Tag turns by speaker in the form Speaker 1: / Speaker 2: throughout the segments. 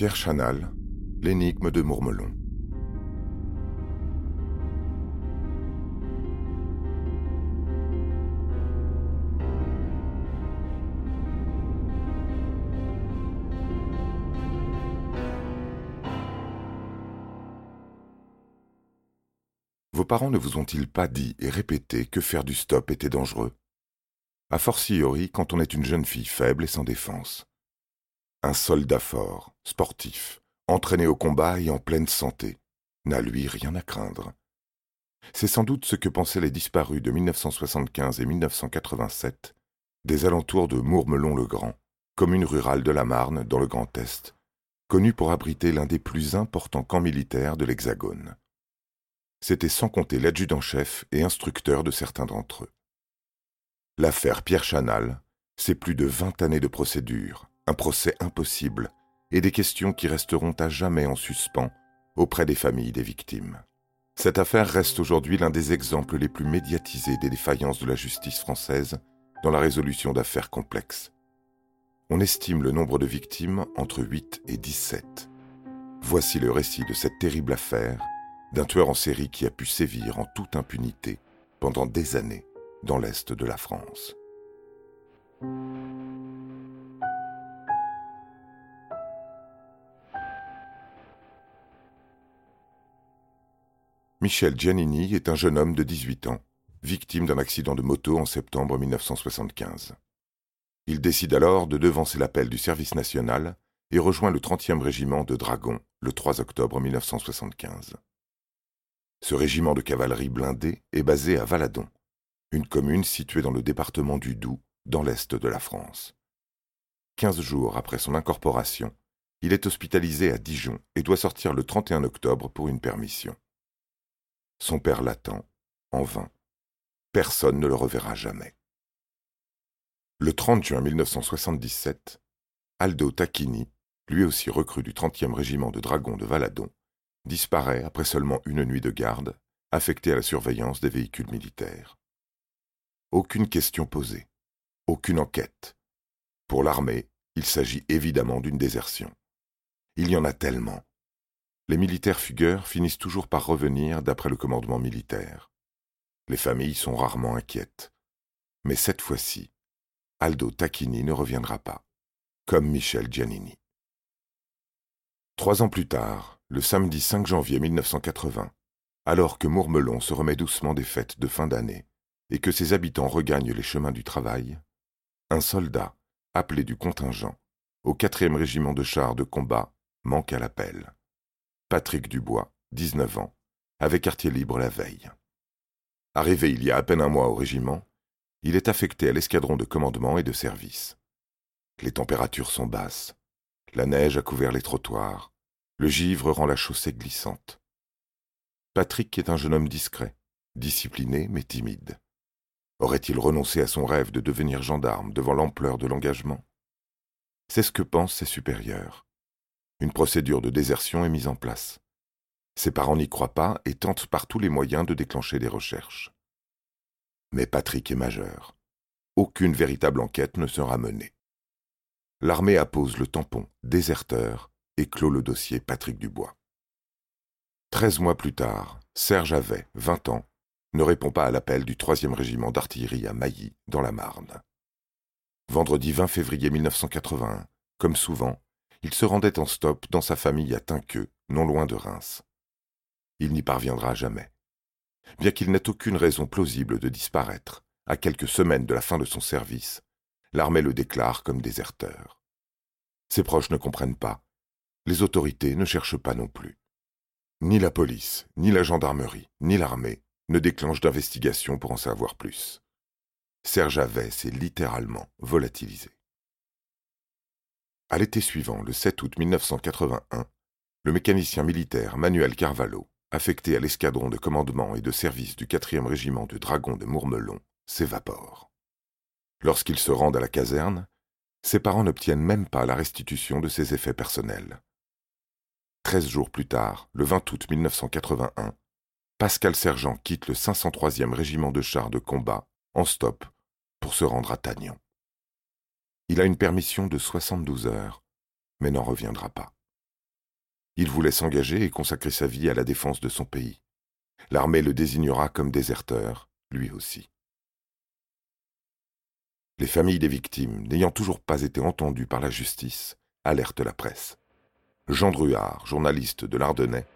Speaker 1: Pierre Chanal, L'énigme de Mourmelon. Vos parents ne vous ont-ils pas dit et répété que faire du stop était dangereux? A fortiori quand on est une jeune fille faible et sans défense. Un soldat fort, sportif, entraîné au combat et en pleine santé, n'a lui rien à craindre. C'est sans doute ce que pensaient les disparus de 1975 et 1987 des alentours de Mourmelon-le-Grand, commune rurale de la Marne dans le Grand Est, connue pour abriter l'un des plus importants camps militaires de l'Hexagone. C'était sans compter l'adjudant-chef et instructeur de certains d'entre eux. L'affaire Pierre Chanal, c'est plus de vingt années de procédure, un procès impossible et des questions qui resteront à jamais en suspens auprès des familles des victimes. Cette affaire reste aujourd'hui l'un des exemples les plus médiatisés des défaillances de la justice française dans la résolution d'affaires complexes. On estime le nombre de victimes entre 8 et 17. Voici le récit de cette terrible affaire d'un tueur en série qui a pu sévir en toute impunité pendant des années dans l'Est de la France. Michel Giannini est un jeune homme de 18 ans, victime d'un accident de moto en septembre 1975. Il décide alors de devancer l'appel du service national et rejoint le 30e régiment de Dragons le 3 octobre 1975. Ce régiment de cavalerie blindée est basé à Valadon, une commune située dans le département du Doubs, dans l'est de la France. Quinze jours après son incorporation, il est hospitalisé à Dijon et doit sortir le 31 octobre pour une permission. Son père l'attend, en vain. Personne ne le reverra jamais. Le 30 juin 1977, Aldo Tacchini, lui aussi recrue du 30e régiment de dragons de Valadon, disparaît après seulement une nuit de garde, affecté à la surveillance des véhicules militaires. Aucune question posée, aucune enquête. Pour l'armée, il s'agit évidemment d'une désertion. Il y en a tellement, les militaires fugueurs finissent toujours par revenir d'après le commandement militaire. Les familles sont rarement inquiètes. Mais cette fois-ci, Aldo Tacchini ne reviendra pas, comme Michel Giannini. Trois ans plus tard, le samedi 5 janvier 1980, alors que Mourmelon se remet doucement des fêtes de fin d'année et que ses habitants regagnent les chemins du travail, un soldat, appelé du contingent, au quatrième régiment de chars de combat, manque à l'appel. Patrick Dubois, 19 ans, avait quartier libre la veille. Arrivé il y a à peine un mois au régiment, il est affecté à l'escadron de commandement et de service. Les températures sont basses. La neige a couvert les trottoirs. Le givre rend la chaussée glissante. Patrick est un jeune homme discret, discipliné mais timide. Aurait-il renoncé à son rêve de devenir gendarme devant l'ampleur de l'engagement? C'est ce que pensent ses supérieurs. Une procédure de désertion est mise en place. Ses parents n'y croient pas et tentent par tous les moyens de déclencher des recherches. Mais Patrick est majeur. Aucune véritable enquête ne sera menée. L'armée appose le tampon déserteur et clôt le dossier Patrick Dubois. Treize mois plus tard, Serge Avet, vingt ans, ne répond pas à l'appel du troisième régiment d'artillerie à Mailly, dans la Marne. Vendredi 20 février 1981, comme souvent, il se rendait en stop dans sa famille à Tinqueux, non loin de Reims. Il n'y parviendra jamais. Bien qu'il n'ait aucune raison plausible de disparaître, à quelques semaines de la fin de son service, l'armée le déclare comme déserteur. Ses proches ne comprennent pas. Les autorités ne cherchent pas non plus. Ni la police, ni la gendarmerie, ni l'armée ne déclenchent d'investigation pour en savoir plus. Serge Avet s'est littéralement volatilisé. À l'été suivant, le 7 août 1981, le mécanicien militaire Manuel Carvalho, affecté à l'escadron de commandement et de service du 4e régiment de dragons de Mourmelon, s'évapore. Lorsqu'il se rend à la caserne, ses parents n'obtiennent même pas la restitution de ses effets personnels. Treize jours plus tard, le 20 août 1981, Pascal Sergent quitte le 503e régiment de chars de combat en stop pour se rendre à Tagnon. Il a une permission de 72 heures, mais n'en reviendra pas. Il voulait s'engager et consacrer sa vie à la défense de son pays. L'armée le désignera comme déserteur, lui aussi. Les familles des victimes, n'ayant toujours pas été entendues par la justice, alertent la presse. Jean Druard, journaliste de l'Ardennais,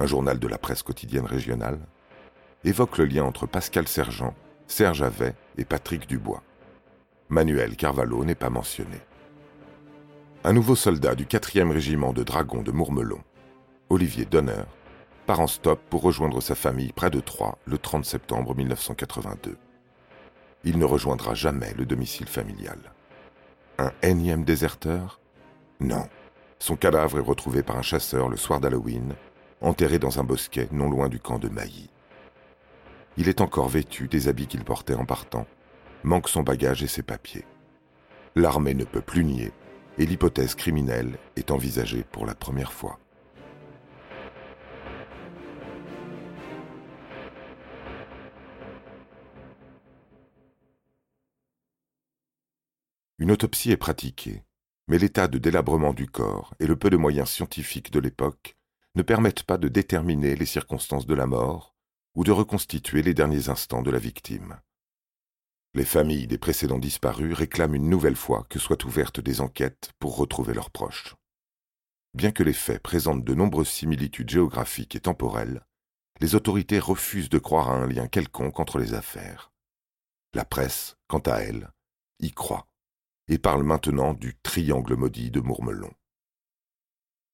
Speaker 1: un journal de la presse quotidienne régionale, évoque le lien entre Pascal Sergent, Serge Avet et Patrick Dubois. Manuel Carvalho n'est pas mentionné. Un nouveau soldat du 4e régiment de dragons de Mourmelon, Olivier Donner, part en stop pour rejoindre sa famille près de Troyes le 30 septembre 1982. Il ne rejoindra jamais le domicile familial. Un énième déserteur? Non. Son cadavre est retrouvé par un chasseur le soir d'Halloween, enterré dans un bosquet non loin du camp de Mailly. Il est encore vêtu des habits qu'il portait en partant, manque son bagage et ses papiers. L'armée ne peut plus nier et l'hypothèse criminelle est envisagée pour la première fois. Une autopsie est pratiquée, mais l'état de délabrement du corps et le peu de moyens scientifiques de l'époque ne permettent pas de déterminer les circonstances de la mort ou de reconstituer les derniers instants de la victime. Les familles des précédents disparus réclament une nouvelle fois que soient ouvertes des enquêtes pour retrouver leurs proches. Bien que les faits présentent de nombreuses similitudes géographiques et temporelles, les autorités refusent de croire à un lien quelconque entre les affaires. La presse, quant à elle, y croit et parle maintenant du triangle maudit de Mourmelon.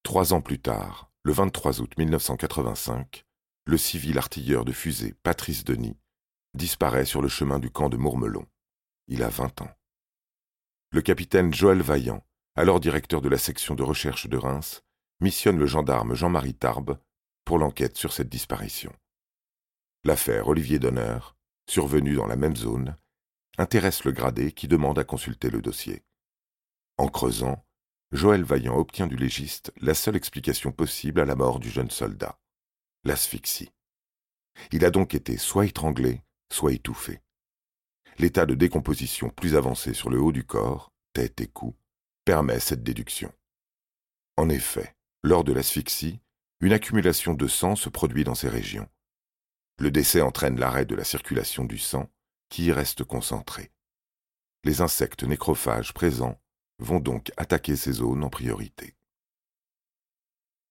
Speaker 1: Trois ans plus tard, le 23 août 1985, le civil artilleur de fusée Patrice Denis disparaît sur le chemin du camp de Mourmelon. Il a vingt ans. Le capitaine Joël Vaillant, alors directeur de la section de recherche de Reims, missionne le gendarme Jean-Marie Tarbes pour l'enquête sur cette disparition. L'affaire Olivier Donner, survenue dans la même zone, intéresse le gradé qui demande à consulter le dossier. En creusant, Joël Vaillant obtient du légiste la seule explication possible à la mort du jeune soldat, l'asphyxie. Il a donc été soit étranglé, soit étouffé. L'état de décomposition plus avancé sur le haut du corps, tête et cou, permet cette déduction. En effet, lors de l'asphyxie, une accumulation de sang se produit dans ces régions. Le décès entraîne l'arrêt de la circulation du sang qui y reste concentré. Les insectes nécrophages présents vont donc attaquer ces zones en priorité.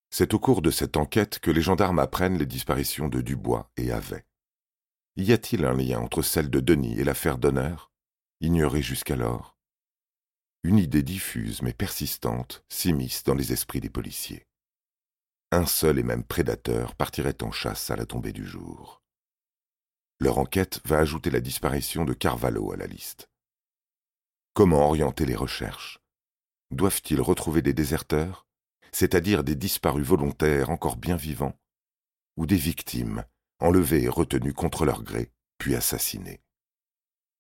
Speaker 1: C'est au cours de cette enquête que les gendarmes apprennent les disparitions de Dubois et Avet. Y a-t-il un lien entre celle de Denis et l'affaire d'honneur, ignorée jusqu'alors Une idée diffuse mais persistante s'immisce dans les esprits des policiers. Un seul et même prédateur partirait en chasse à la tombée du jour. Leur enquête va ajouter la disparition de Carvalho à la liste. Comment orienter les recherches? Doivent-ils retrouver des déserteurs, c'est-à-dire des disparus volontaires encore bien vivants, ou des victimes, enlevées et retenues contre leur gré, puis assassinées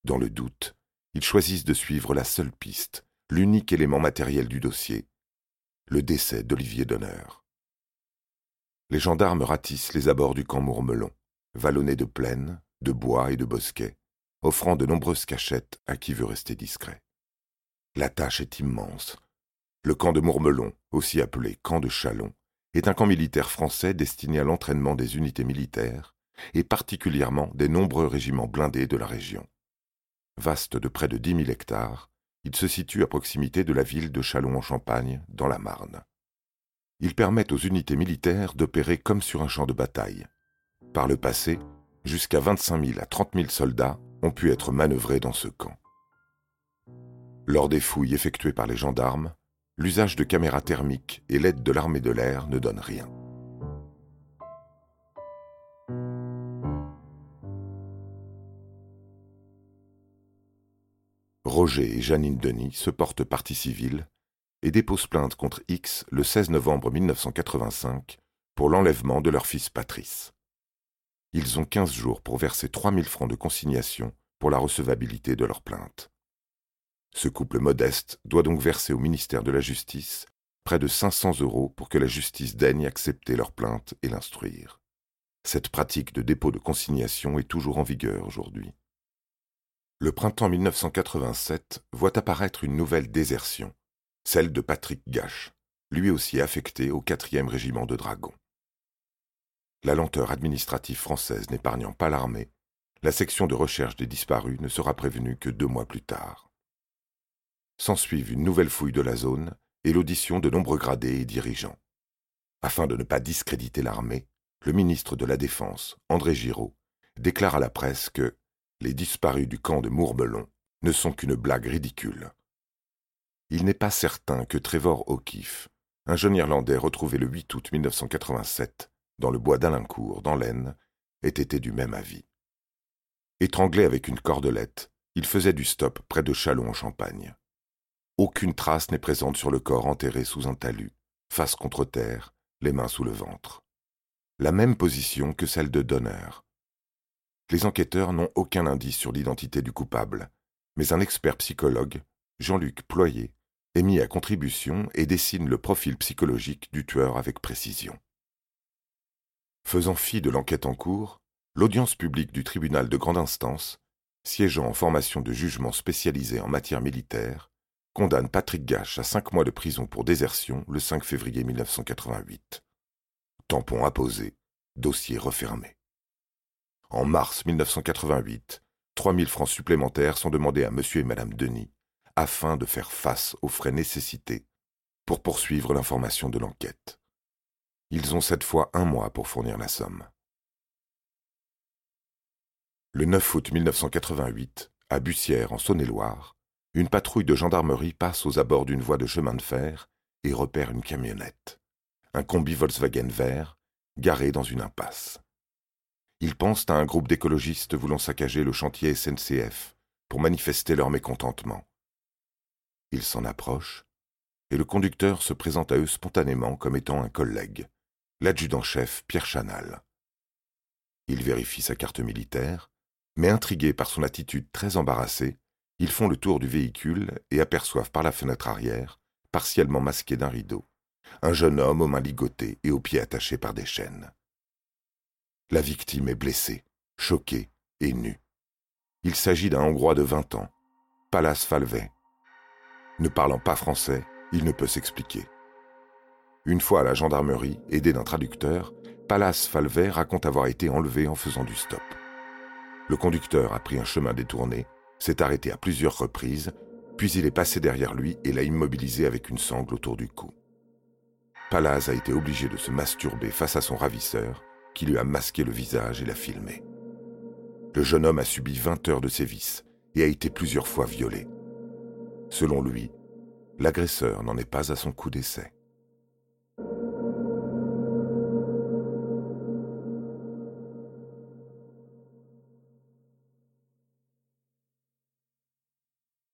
Speaker 1: Dans le doute, ils choisissent de suivre la seule piste, l'unique élément matériel du dossier, le décès d'Olivier Donner. Les gendarmes ratissent les abords du camp Mourmelon, vallonnés de plaines, de bois et de bosquets, offrant de nombreuses cachettes à qui veut rester discret. La tâche est immense. Le camp de Mourmelon, aussi appelé camp de Chalon, est un camp militaire français destiné à l'entraînement des unités militaires, et particulièrement des nombreux régiments blindés de la région. Vaste de près de dix mille hectares, il se situe à proximité de la ville de Châlons-en-Champagne, dans la Marne. Il permet aux unités militaires d'opérer comme sur un champ de bataille. Par le passé, jusqu'à 25 000 à 30 000 soldats ont pu être manœuvrés dans ce camp. Lors des fouilles effectuées par les gendarmes, l'usage de caméras thermiques et l'aide de l'armée de l'air ne donne rien. Roger et Janine Denis se portent partie civile et déposent plainte contre X le 16 novembre 1985 pour l'enlèvement de leur fils Patrice ils ont quinze jours pour verser trois mille francs de consignation pour la recevabilité de leur plainte. Ce couple modeste doit donc verser au ministère de la Justice près de 500 euros pour que la justice daigne accepter leur plainte et l'instruire. Cette pratique de dépôt de consignation est toujours en vigueur aujourd'hui. Le printemps 1987 voit apparaître une nouvelle désertion, celle de Patrick Gache, lui aussi affecté au 4e régiment de dragons. La lenteur administrative française n'épargnant pas l'armée, la section de recherche des disparus ne sera prévenue que deux mois plus tard. S'ensuivent une nouvelle fouille de la zone et l'audition de nombreux gradés et dirigeants. Afin de ne pas discréditer l'armée, le ministre de la Défense, André Giraud, déclare à la presse que les disparus du camp de Mourbelon ne sont qu'une blague ridicule. Il n'est pas certain que Trevor O'Keefe, un jeune Irlandais retrouvé le 8 août 1987 dans le bois d'Alincourt, dans l'Aisne, ait été du même avis. Étranglé avec une cordelette, il faisait du stop près de Châlons en Champagne. Aucune trace n'est présente sur le corps enterré sous un talus, face contre terre, les mains sous le ventre. La même position que celle de Donner. Les enquêteurs n'ont aucun indice sur l'identité du coupable, mais un expert psychologue, Jean-Luc Ployer, est mis à contribution et dessine le profil psychologique du tueur avec précision. Faisant fi de l'enquête en cours, l'audience publique du tribunal de grande instance, siégeant en formation de jugement spécialisé en matière militaire, condamne Patrick Gache à cinq mois de prison pour désertion le 5 février 1988. Tampon apposé, dossier refermé. En mars 1988, 3000 francs supplémentaires sont demandés à monsieur et madame Denis afin de faire face aux frais nécessités pour poursuivre l'information de l'enquête. Ils ont cette fois un mois pour fournir la somme. Le 9 août 1988, à Bussière, en Saône-et-Loire, une patrouille de gendarmerie passe aux abords d'une voie de chemin de fer et repère une camionnette, un combi Volkswagen vert, garé dans une impasse. Ils pensent à un groupe d'écologistes voulant saccager le chantier SNCF pour manifester leur mécontentement. Ils s'en approchent, et le conducteur se présente à eux spontanément comme étant un collègue, l'adjudant-chef Pierre Chanal. Il vérifie sa carte militaire, mais intrigués par son attitude très embarrassée, ils font le tour du véhicule et aperçoivent par la fenêtre arrière, partiellement masqué d'un rideau, un jeune homme aux mains ligotées et aux pieds attachés par des chaînes. La victime est blessée, choquée et nue. Il s'agit d'un Hongrois de vingt ans, Palas Falvey, ne parlant pas français, il ne peut s'expliquer. Une fois à la gendarmerie, aidé d'un traducteur, Palas Falvet raconte avoir été enlevé en faisant du stop. Le conducteur a pris un chemin détourné, s'est arrêté à plusieurs reprises, puis il est passé derrière lui et l'a immobilisé avec une sangle autour du cou. Palaz a été obligé de se masturber face à son ravisseur, qui lui a masqué le visage et l'a filmé. Le jeune homme a subi 20 heures de sévices et a été plusieurs fois violé. Selon lui, l'agresseur n'en est pas à son coup d'essai.